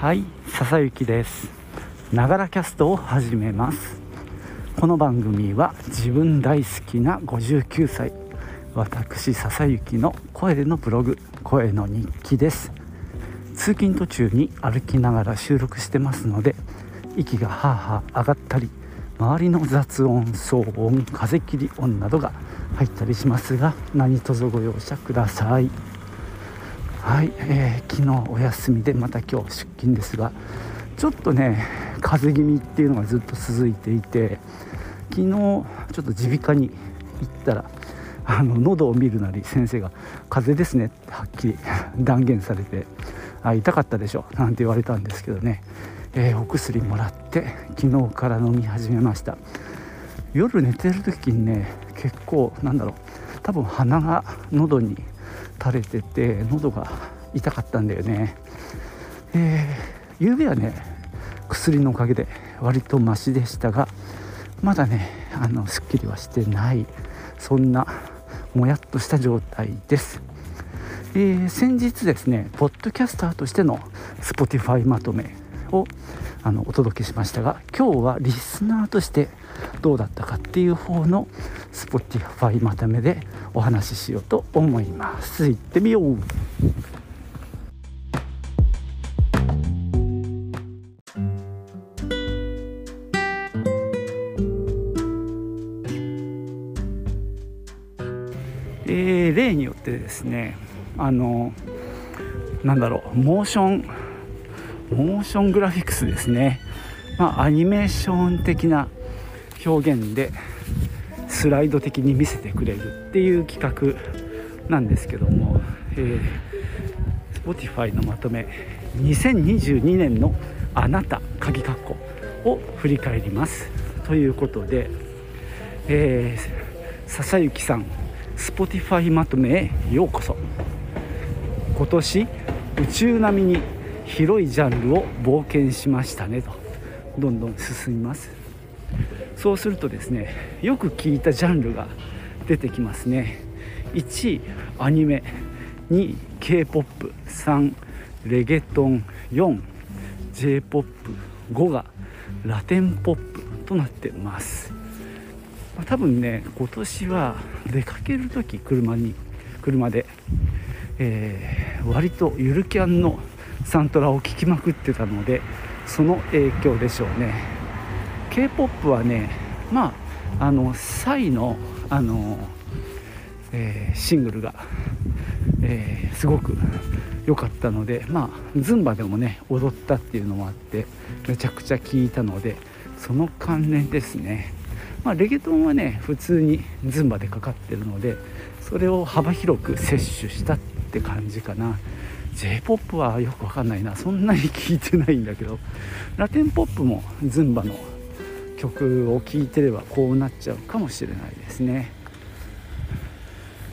はい笹雪です。ながらキャストを始めます。この番組は自分大好きな59歳私笹雪の声でのブログ声の日記です。通勤途中に歩きながら収録してますので息がハーハー上がったり周りの雑音騒音風切り音などが入ったりしますが何卒ご容赦ください。はい、えー、昨日お休みでまた今日出勤ですがちょっとね風邪気味っていうのがずっと続いていて昨日ちょっと耳鼻科に行ったらあの喉を見るなり先生が「風邪ですね」ってはっきり 断言されて「あ痛かったでしょ」なんて言われたんですけどね、えー、お薬もらって昨日から飲み始めました。夜寝てる時にね結構なんだろう多分鼻が喉に垂れてて喉が痛かったんだよね。えー、夕べはね薬のおかげで割とマシでしたがまだねあのすっきりはしてないそんなもやっとした状態です、えー、先日ですねポッドキャスターとしての Spotify まとめをあのお届けしましたが今日はリスナーとしてどうだったかっていう方の Spotify まとめでお話ししようと思います。行ってみよう。えー、例によってですねあのなんだろうモーションモーショングラフィックスですね、まあ、アニメーション的な表現でスライド的に見せてくれるっていう企画なんですけども、えー、Spotify のまとめ2022年のあなた鍵括弧を振り返ります。ということで、えー、笹雪さん Spotify まとめへようこそ。今年宇宙並みに広いジャンルを冒険しましたねとどんどん進みます。そうするとですねよく聞いたジャンルが出てきますね。1位アニメ。2位 k p o p 3レゲトン。4 j p o p 5がラテンポップ。となってます。まあ、多分ね今年は出かける時車に車で、えー、割とゆるキャンのサントラを聴きまくってたのでその影響でしょうね。K p o p はねまああのサイのあの、えー、シングルが、えー、すごく良かったのでまあズンバでもね踊ったっていうのもあってめちゃくちゃ聴いたのでその関連ですね。まあ、レゲトンはね普通にズンバでかかってるのでそれを幅広く摂取したって感じかな。J p o p はよくわかんないな。そんなに聞いてないんだけど。ラテンポップもズンバの曲を聴いてればこうなっちゃうかもしれないですね。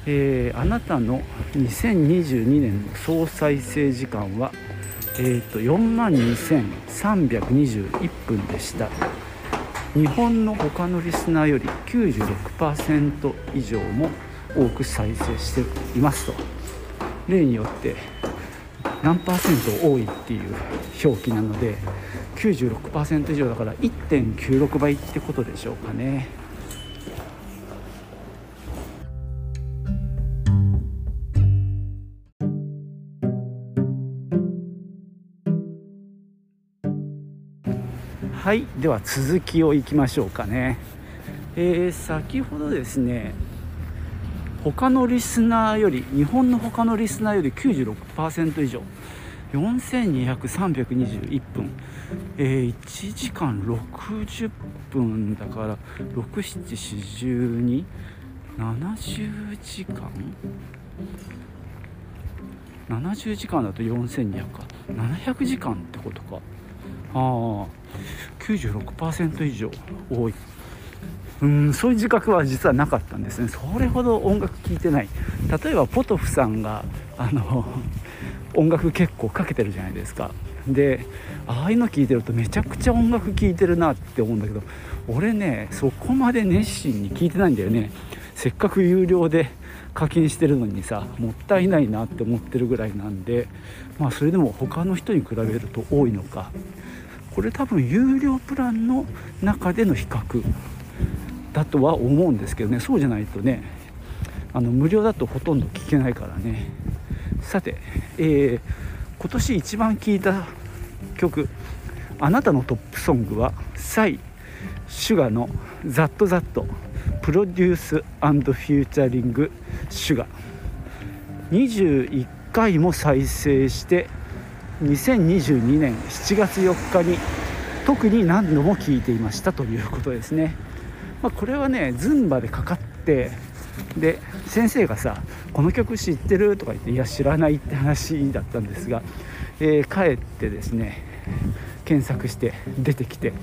えー、あなたの2022年の総再生時間は、えーと、と4万2321分でした。日本の他のリスナーより96%以上も多く再生していますと。例によって何パーセント多いっていう表記なので96%以上だから1.96倍ってことでしょうかね。はいでは続きをいきましょうかねえー、先ほどですね他のリスナーより日本の他のリスナーより96%以上。4200321分、えー、1時間60分だから674270時間？70時間だと4200か。700時間ってことか。ああ96%以上多い。うんそういう自覚は実はなかったんですね。それほど音楽聴いてない。例えばポトフさんがあの 音楽結構かけてるじゃないですか。でああいうの聴いてるとめちゃくちゃ音楽聴いてるなって思うんだけど俺ねそこまで熱心に聴いてないんだよね。せっかく有料で 課金してるのにさもったいないなって思ってるぐらいなんでまあそれでも他の人に比べると多いのか。これ多分有料プランの中での比較。だとは思うんですけどねそうじゃないとねあの無料だとほとんど聞けないからね。さて、えー、今年一番聴いた曲あなたのトップソングはサイ・シュガの「ザットザットプロデュースフューチャリングシュガ。21回も再生して2022年7月4日に特に何度も聴いていましたということですね、まあ、これはねズンバでかかってで先生がさ「この曲知ってる?」とか言って「いや知らない」って話だったんですが、えー、帰ってですね検索して出てきて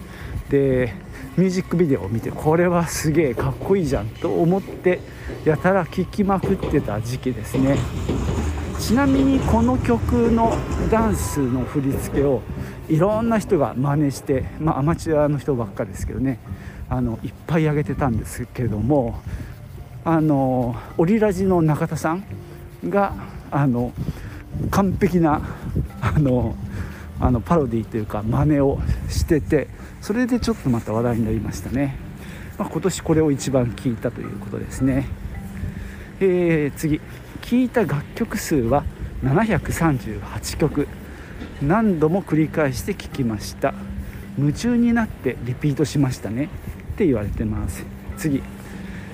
でミュージックビデオを見てこれはすげえかっこいいじゃんと思ってやたら聴きまくってた時期ですねちなみにこの曲のダンスの振り付けをいろんな人が真似してまあアマチュアの人ばっかですけどねあのいっぱい上げてたんですけどもあのオリラジの中田さんがあの完璧なあのあのパロディというか真似をしててそれでちょっとまた話題になりましたね、まあ、今年これを一番聴いたということですね、えー、次。聴いた楽曲数は738曲。何度も繰り返して聴きました。夢中になってリピートしましたね。って言われてます。次、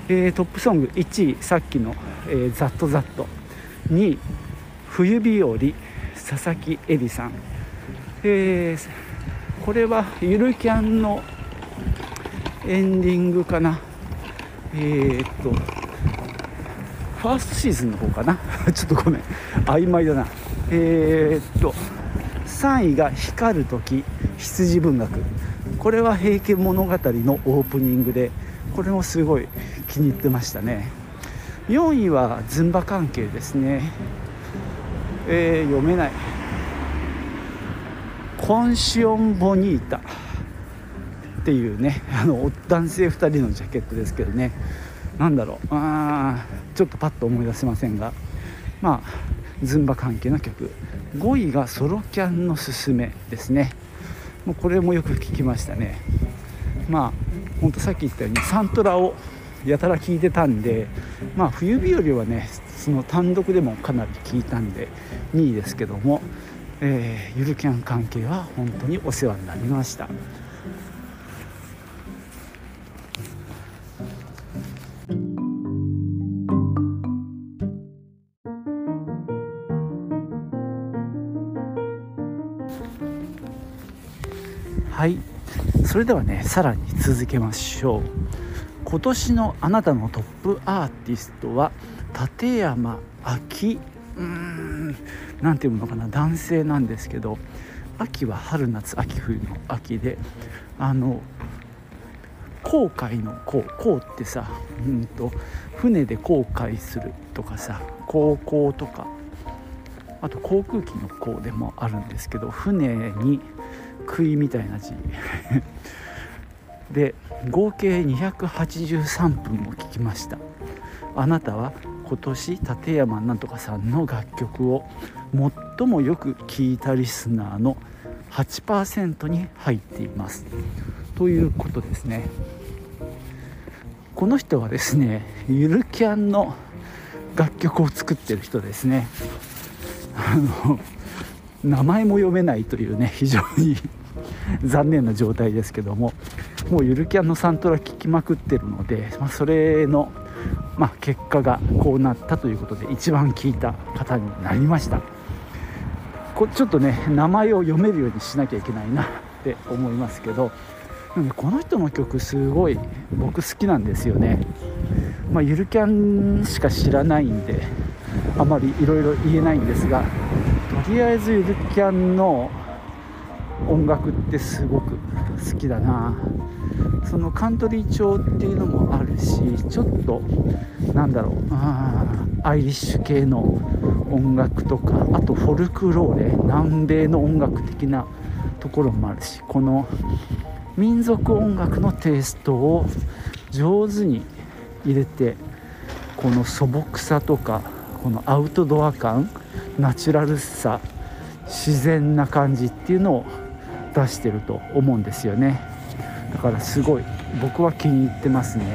えー、トップソング1位さっきの、えー、ザットザット2位冬日和佐々木恵里さん、えーこれはゆるキャンのエンディングかな。えー、っとファーストシーズンの方かな。ちょっとごめん。曖昧だな。えー、っと3位が光る時羊文学。これは「平家物語」のオープニングでこれもすごい気に入ってましたね。4位はズンバ関係ですね。えー、読めない。コンシオン・ボニータ。っていうねあの男性2人のジャケットですけどね。何だろう。あちょっとパッと思い出せませんが。まあズンバ関係の曲。5位がソロキャンのすすめですね。もうこれもよく聞きましたね。まあほんとさっき言ったようにサントラをやたら聞いてたんでまあ冬日よりはねその単独でもかなり聞いたんで2位ですけどもえー、ゆるキャン関係は本当にお世話になりました。それではねさらに続けましょう。今年のあなたのトップアーティストは立山明。うーん何ていうのかな男性なんですけど秋は春夏秋冬の秋であの航海の航航ってさうんと船で航海するとかさ航行とかあと航空機の航でもあるんですけど船に杭みたいな字。で合計283分も聞きました。あなたは今年立山なんとかさんの楽曲を最もよく聴いたリスナーの8%に入っています。ということですね。この人はですねゆるキャンの楽曲を作ってる人ですね。あの名前も読めないというね 非常に残念な状態ですけどももうゆるキャンのサントラ聴きまくってるので、まあ、それのまあ、結果がこうなったということで一番聞いた方になりました。こちょっとね名前を読めるようにしなきゃいけないなって思いますけどこの人の曲すごい僕好きなんですよね、まあ、ゆるキャンしか知らないんであまりいろいろ言えないんですがとりあえずゆるキャンの音楽ってすごく好きだな。そのカントリー調っていうのもあるしちょっとなんだろう。アイリッシュ系の音楽とかあとフォルクローレ南米の音楽的なところもあるしこの民族音楽のテイストを上手に入れてこの素朴さとかこのアウトドア感ナチュラルさ自然な感じっていうのを出してると思うんですよね。だからすごい僕は気に入ってますね。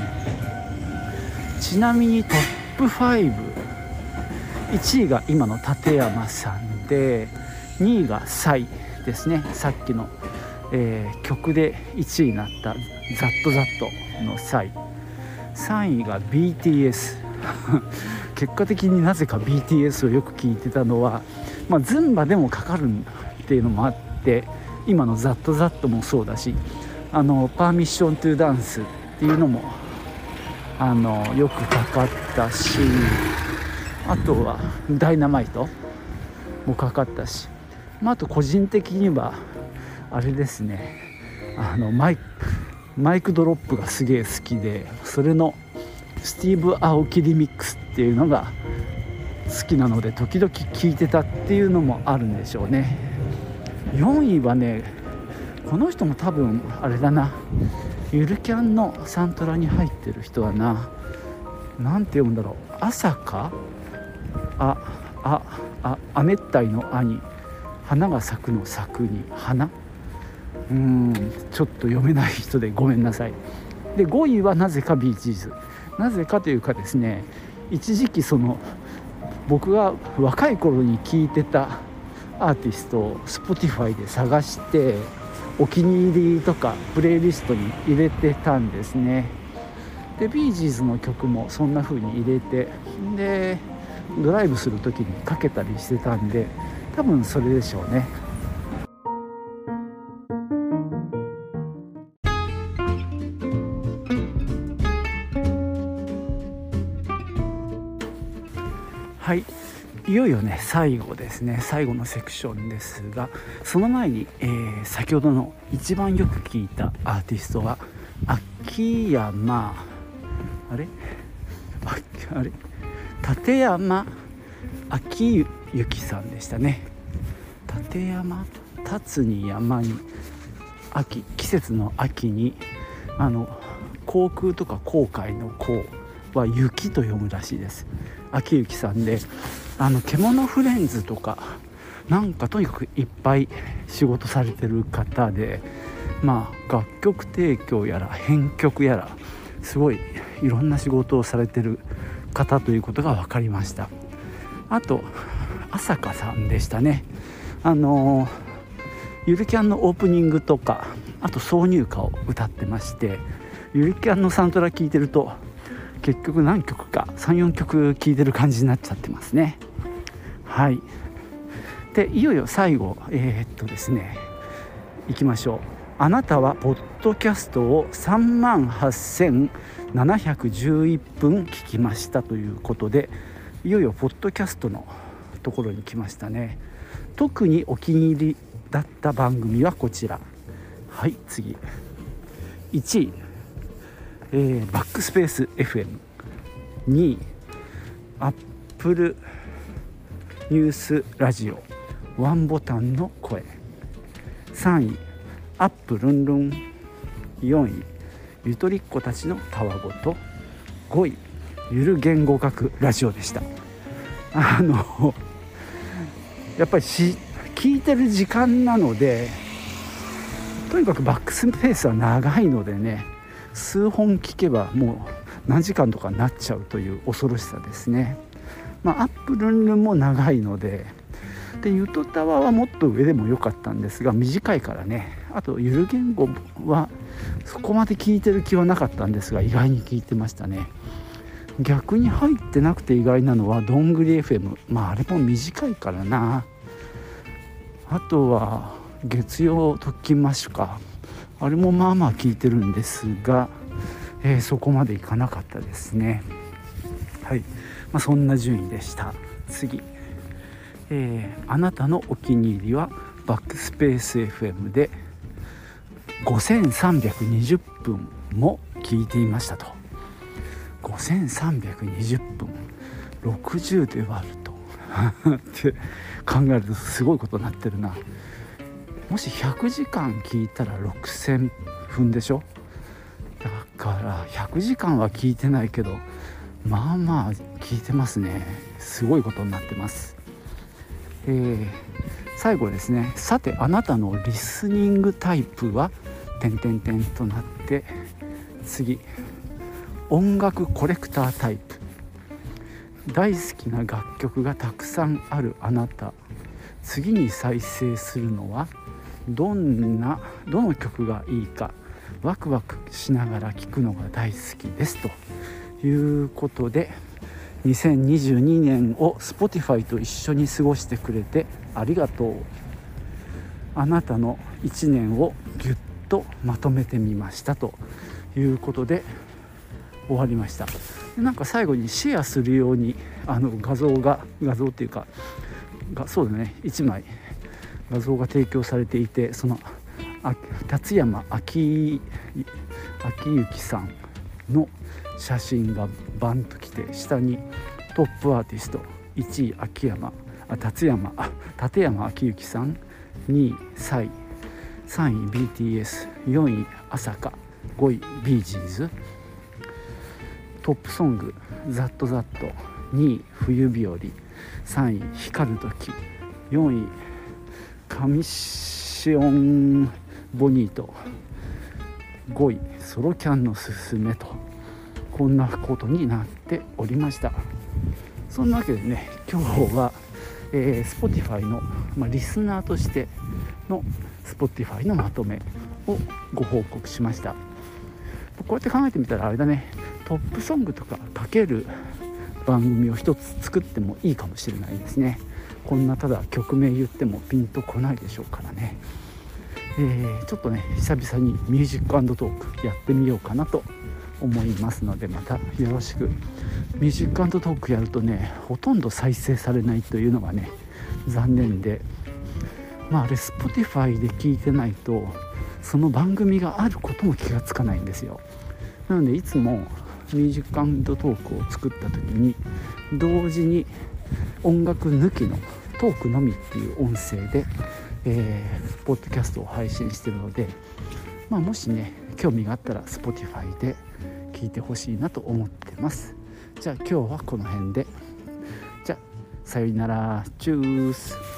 ちなみにトップ51位が今の立山さんで2位がサイですね。さっきの、えー、曲で1位になった「ザットザットのサイ。3位が BTS 結果的になぜか BTS をよく聞いてたのは、まあ、ズンバでもかかるっていうのもあって今の「ザットザットもそうだしあのパーミッショントゥダンスっていうのもあのよくかかったしあとはダイナマイトもかかったし、まあ、あと個人的にはあれですねあのマイ MIC Drop がすげえ好きでそれのスティーブ・アオキリミックスっていうのが好きなので時々聴いてたっていうのもあるんでしょうね。4位はねこの人も多分あれだな。ゆるキャンのサントラに入ってる人はな。何て読むんだろう。朝か？あああ亜熱帯の「兄」花が咲くの咲くに。花？うんちょっと読めない人でごめんなさい。で5位はなぜかビーチーズ。なぜかというかですね一時期その僕が若い頃に聴いてたアーティストを Spotify で探してお気に入りとかプレイリストに入れてたんですね。でビージーズの曲もそんな風に入れてでドライブする時にかけたりしてたんで多分それでしょうね。よいよね最後ですね最後のセクションですがその前に、えー、先ほどの一番よく聞いたアーティストは秋山あれ？あれ？立山秋幸さんでしたね。立山立つに山に秋季節の秋にあの航空とか航海の航は雪と読むらしいです。秋幸さんであの獣フレンズとかなんかとにかくいっぱい仕事されてる方でまあ楽曲提供やら編曲やらすごいいろんな仕事をされてる方ということが分かりました。あと朝香さんでしたね。あのゆるキャンのオープニングとかあと挿入歌を歌ってましてゆるキャンのサントラ聴いてると結局何曲か34曲聴いてる感じになっちゃってますね。はい。でいよいよ最後えー、っとですねいきましょう。あなたはポッドキャストを3万8711分聞きましたということでいよいよポッドキャストのところに来ましたね。特にお気に入りだった番組はこちら。はい次。1位。えー、バックスペース FM2 位アップルニュースラジオワンボタンの声。3位アップルンルン4位ゆとりっ子たちのたわごと。5位ゆる言語学ラジオでした。あのやっぱりし聞いてる時間なのでとにかくバックスペースは長いのでね。数本聞けばもう何時間とかなっちゃうという恐ろしさですね。まあ、アップルンルンも長いのででゆとたわはもっと上でも良かったんですが短いからね。あとゆる言語はそこまで聞いてる気はなかったんですが意外に聞いてましたね。逆に入ってなくて意外なのはどんぐり FM まああれも短いからな。あとは月曜特勤マッシュか。あれもまあまあ効いてるんですが、えー、そこまでいかなかったですね。はい、まあ、そんな順位でした。次、えー、あなたのお気に入りはバックスペース FM で5320分も聞いていましたと。5320分。60で割ると。って考えるとすごいことになってるな。もし100時間聞いたら6000分でしょ？だから100時間は聞いてないけどまあまあ聞いてますね。すごいことになってます。えー、最後ですね。さてあなたのリスニングタイプは点点点となって次。音楽コレクタータイプ。大好きな楽曲がたくさんあるあなた。次に再生するのはどんなどの曲がいいかワクワクしながら聴くのが大好きですと。いうことで2022年を Spotify と一緒に過ごしてくれてありがとう。あなたの1年をぎゅっとまとめてみましたと。いうことで終わりました。なんか最後にシェアするようにあの画像が画像っていうかがそうだね1枚。画像が提供されていてその辰山昭之さんの写真がバンときて下にトップアーティスト1位秋山あ達山あ立山昭之さん2位サイ3位 BTS4 位朝香5位ビージーズトップソング「ザットザット2位冬日和3位光る時4位カミシオンボニート。5位ソロキャンのすすめと。こんなことになっておりました。そんなわけでね今日は、えー、Spotify の、まあ、リスナーとしての Spotify のまとめをご報告しました。こうやって考えてみたらあれだね。トップソングとかかける番組を一つ作ってもいいかもしれないですね。こんなただ曲名言ってもピンとこないでしょうからね、えー、ちょっとね久々にミュージックトークやってみようかなと思いますのでまたよろしく。ミュージックトークやるとねほとんど再生されないというのがね残念で。まああれ Spotify で聞いてないとその番組があることも気がつかないんですよ。なのでいつもミュージックトークを作った時に同時に音楽抜きのトークのみっていう音声で、えー、ポッドキャストを配信してるので、まあ、もしね興味があったら Spotify で聞いてほしいなと思ってます。じゃあ今日はこの辺で。じゃあさよなら。チュース。